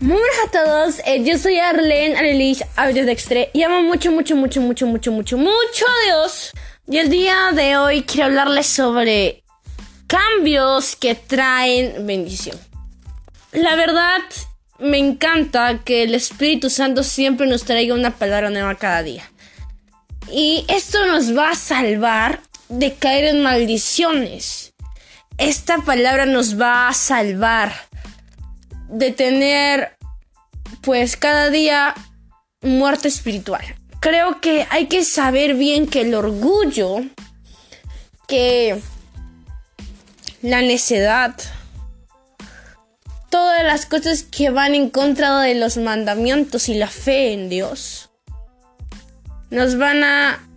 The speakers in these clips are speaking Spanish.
Muy buenas a todos, eh, yo soy Arlene Anelis Audios Dextre y amo mucho, mucho, mucho, mucho, mucho, mucho, mucho a Dios. Y el día de hoy quiero hablarles sobre cambios que traen bendición. La verdad, me encanta que el Espíritu Santo siempre nos traiga una palabra nueva cada día. Y esto nos va a salvar de caer en maldiciones. Esta palabra nos va a salvar de tener pues cada día muerte espiritual. Creo que hay que saber bien que el orgullo, que la necedad, todas las cosas que van en contra de los mandamientos y la fe en Dios, nos van a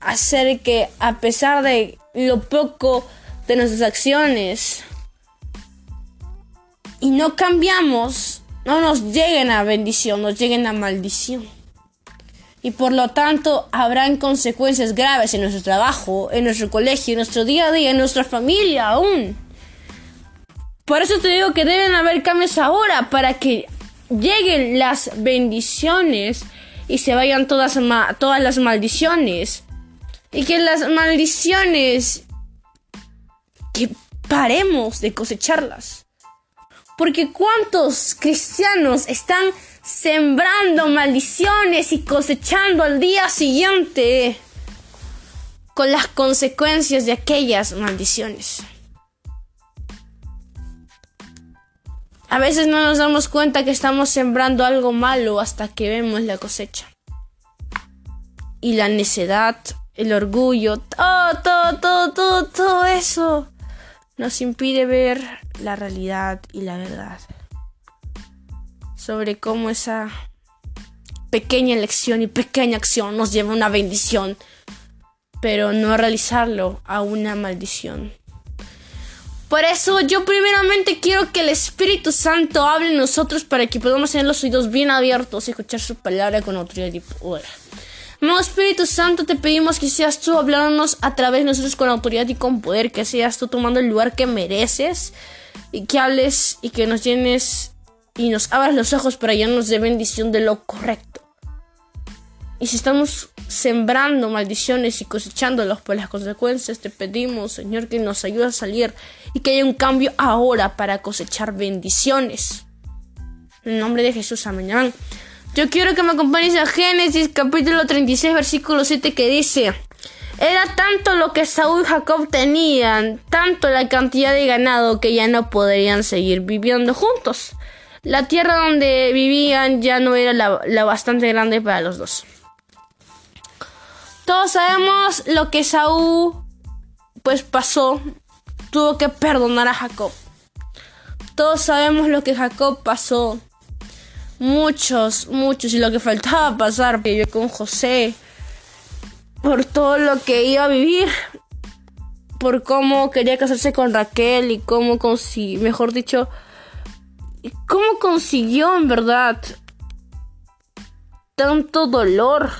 hacer que a pesar de lo poco de nuestras acciones, y no cambiamos, no nos lleguen a bendición, nos lleguen a maldición. Y por lo tanto habrán consecuencias graves en nuestro trabajo, en nuestro colegio, en nuestro día a día, en nuestra familia aún. Por eso te digo que deben haber cambios ahora para que lleguen las bendiciones y se vayan todas, todas las maldiciones. Y que las maldiciones, que paremos de cosecharlas. Porque cuántos cristianos están sembrando maldiciones y cosechando al día siguiente con las consecuencias de aquellas maldiciones. A veces no nos damos cuenta que estamos sembrando algo malo hasta que vemos la cosecha. Y la necedad, el orgullo, todo, todo, todo, todo, todo eso nos impide ver la realidad y la verdad sobre cómo esa pequeña elección y pequeña acción nos lleva a una bendición, pero no realizarlo a una maldición. Por eso yo primeramente quiero que el Espíritu Santo hable en nosotros para que podamos tener los oídos bien abiertos y escuchar su palabra con autoridad y poder. Amado Espíritu Santo, te pedimos que seas tú hablándonos a través de nosotros con autoridad y con poder, que seas tú tomando el lugar que mereces y que hables y que nos llenes y nos abras los ojos para llenarnos de bendición de lo correcto. Y si estamos sembrando maldiciones y cosechándolos por las consecuencias, te pedimos, Señor, que nos ayude a salir y que haya un cambio ahora para cosechar bendiciones. En nombre de Jesús, amén. Yo quiero que me acompañes a Génesis capítulo 36 versículo 7 que dice, era tanto lo que Saúl y Jacob tenían, tanto la cantidad de ganado que ya no podrían seguir viviendo juntos. La tierra donde vivían ya no era la, bastante grande para los dos. Todos sabemos lo que Saúl pues pasó, tuvo que perdonar a Jacob. Todos sabemos lo que Jacob pasó, muchos, muchos, y lo que faltaba pasar, que yo con José, por todo lo que iba a vivir, por cómo quería casarse con Raquel y cómo consiguió, mejor dicho, cómo consiguió en verdad tanto dolor.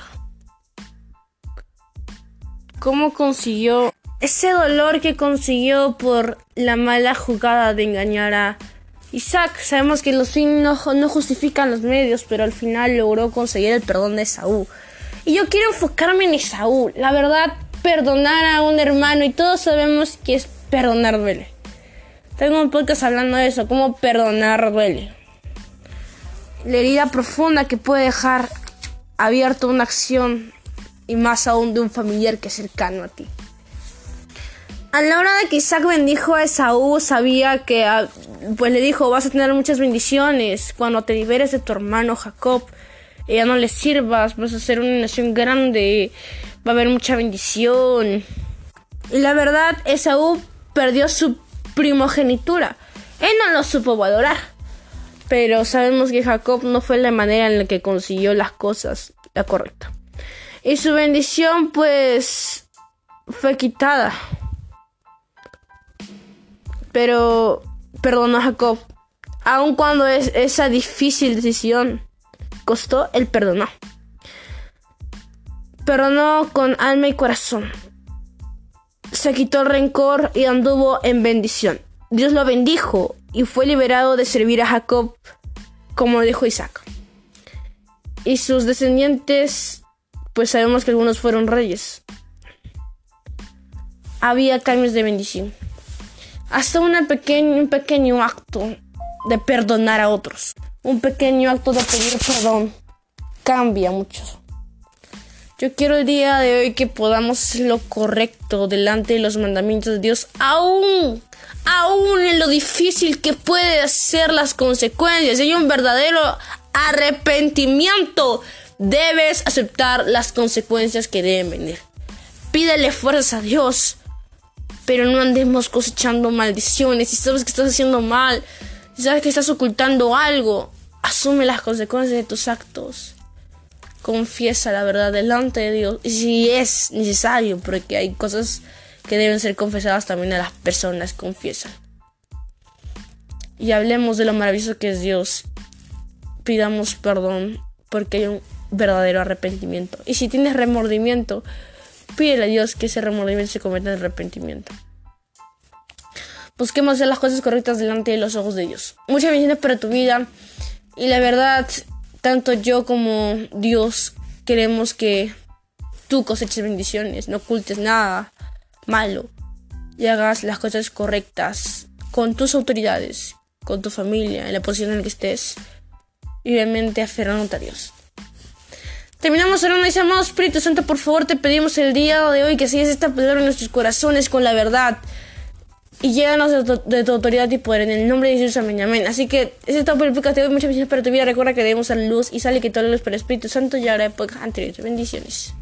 ¿Cómo consiguió ese dolor que consiguió por la mala jugada de engañar a Isaac, sabemos que los fines no, justifican los medios, pero al final logró conseguir el perdón de Saúl. Y yo quiero enfocarme en Saúl. La verdad, perdonar a un hermano y todos sabemos que es perdonar duele. Tengo un podcast hablando de eso, cómo perdonar duele. La herida profunda que puede dejar abierto una acción y más aún de un familiar que es cercano a ti. A la hora de que Isaac bendijo a Esaú, sabía que, ah, pues le dijo, vas a tener muchas bendiciones cuando te liberes de tu hermano Jacob. Ya no le sirvas, vas a ser una nación grande, va a haber mucha bendición. Y la verdad, Esaú perdió su primogenitura. Él no lo supo valorar. Pero sabemos que Jacob no fue la manera en la que consiguió las cosas la correcta. Y su bendición, pues, fue quitada. Pero perdonó a Jacob. Aun cuando es esa difícil decisión costó, él perdonó. Perdonó con alma y corazón. Se quitó el rencor y anduvo en bendición. Dios lo bendijo y fue liberado de servir a Jacob como dijo Isaac. Y sus descendientes, pues sabemos que algunos fueron reyes. Había cambios de bendición. Hasta un pequeño acto de perdonar a otros. Un pequeño acto de pedir perdón cambia mucho. Yo quiero el día de hoy que podamos hacer lo correcto delante de los mandamientos de Dios, aún, aún en lo difícil que puede ser las consecuencias. Hay un verdadero arrepentimiento. Debes aceptar las consecuencias que deben venir. Pídele fuerza a Dios, pero no andemos cosechando maldiciones. Si sabes que estás haciendo mal, si sabes que estás ocultando algo, asume las consecuencias de tus actos confiesa la verdad delante de Dios. Y si es necesario, porque hay cosas que deben ser confesadas también a las personas, confiesan. Y hablemos de lo maravilloso que es Dios. Pidamos perdón porque hay un verdadero arrepentimiento. Y si tienes remordimiento, pídele a Dios que ese remordimiento se convierta en arrepentimiento. Busquemos hacer las cosas correctas delante de los ojos de Dios. Muchas bendiciones para tu vida. Y la verdad, tanto yo como Dios queremos que tú coseches bendiciones, no ocultes nada malo y hagas las cosas correctas con tus autoridades, con tu familia, en la posición en la que estés y obviamente aferrándote a Dios. Terminamos orando y amado Espíritu Santo, por favor te pedimos el día de hoy que sigas esta palabra en nuestros corazones con la verdad y llévanos de tu, autoridad y poder en el nombre de Jesús. Amén. Amén. Así que ese es todo por el podcast. Muchas bendiciones para tu vida. Recuerda que debemos dar luz y sale que toda la luz para el Espíritu Santo y ahora época anteriores. Bendiciones.